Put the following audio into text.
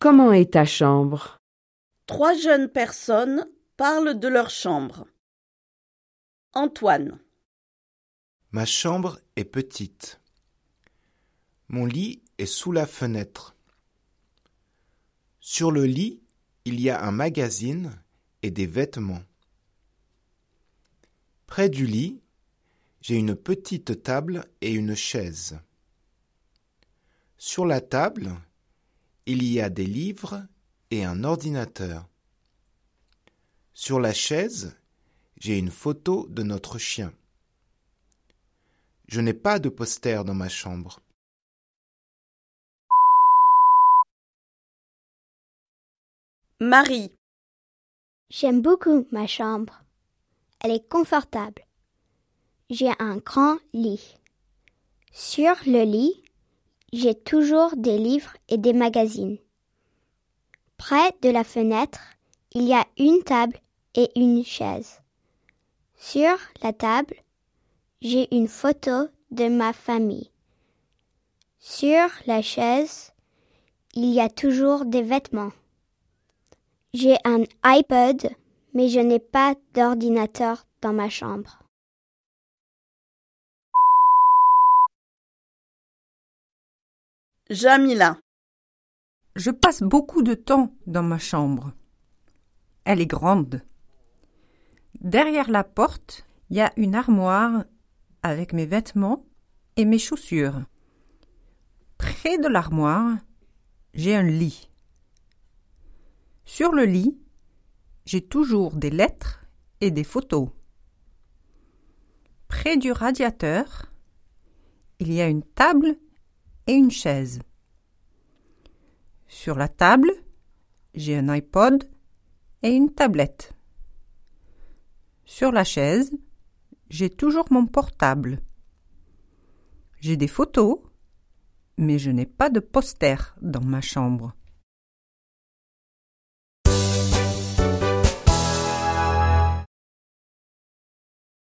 Comment est ta chambre? Trois jeunes personnes parlent de leur chambre. Antoine. Ma chambre est petite. Mon lit est sous la fenêtre. Sur le lit, il y a un magazine et des vêtements. Près du lit, j'ai une petite table et une chaise. Sur la table, il y a des livres et un ordinateur. Sur la chaise, j'ai une photo de notre chien. Je n'ai pas de poster dans ma chambre. Marie. J'aime beaucoup ma chambre. Elle est confortable. J'ai un grand lit. Sur le lit, j'ai toujours des livres et des magazines. Près de la fenêtre, il y a une table et une chaise. Sur la table, j'ai une photo de ma famille. Sur la chaise, il y a toujours des vêtements. J'ai un iPod, mais je n'ai pas d'ordinateur dans ma chambre. Jamila. Je passe beaucoup de temps dans ma chambre. Elle est grande. Derrière la porte, il y a une armoire avec mes vêtements et mes chaussures. Près de l'armoire, j'ai un lit. Sur le lit, j'ai toujours des lettres et des photos. Près du radiateur, il y a une table et une chaise. Sur la table, j'ai un iPod et une tablette. Sur la chaise, j'ai toujours mon portable. J'ai des photos, mais je n'ai pas de poster dans ma chambre.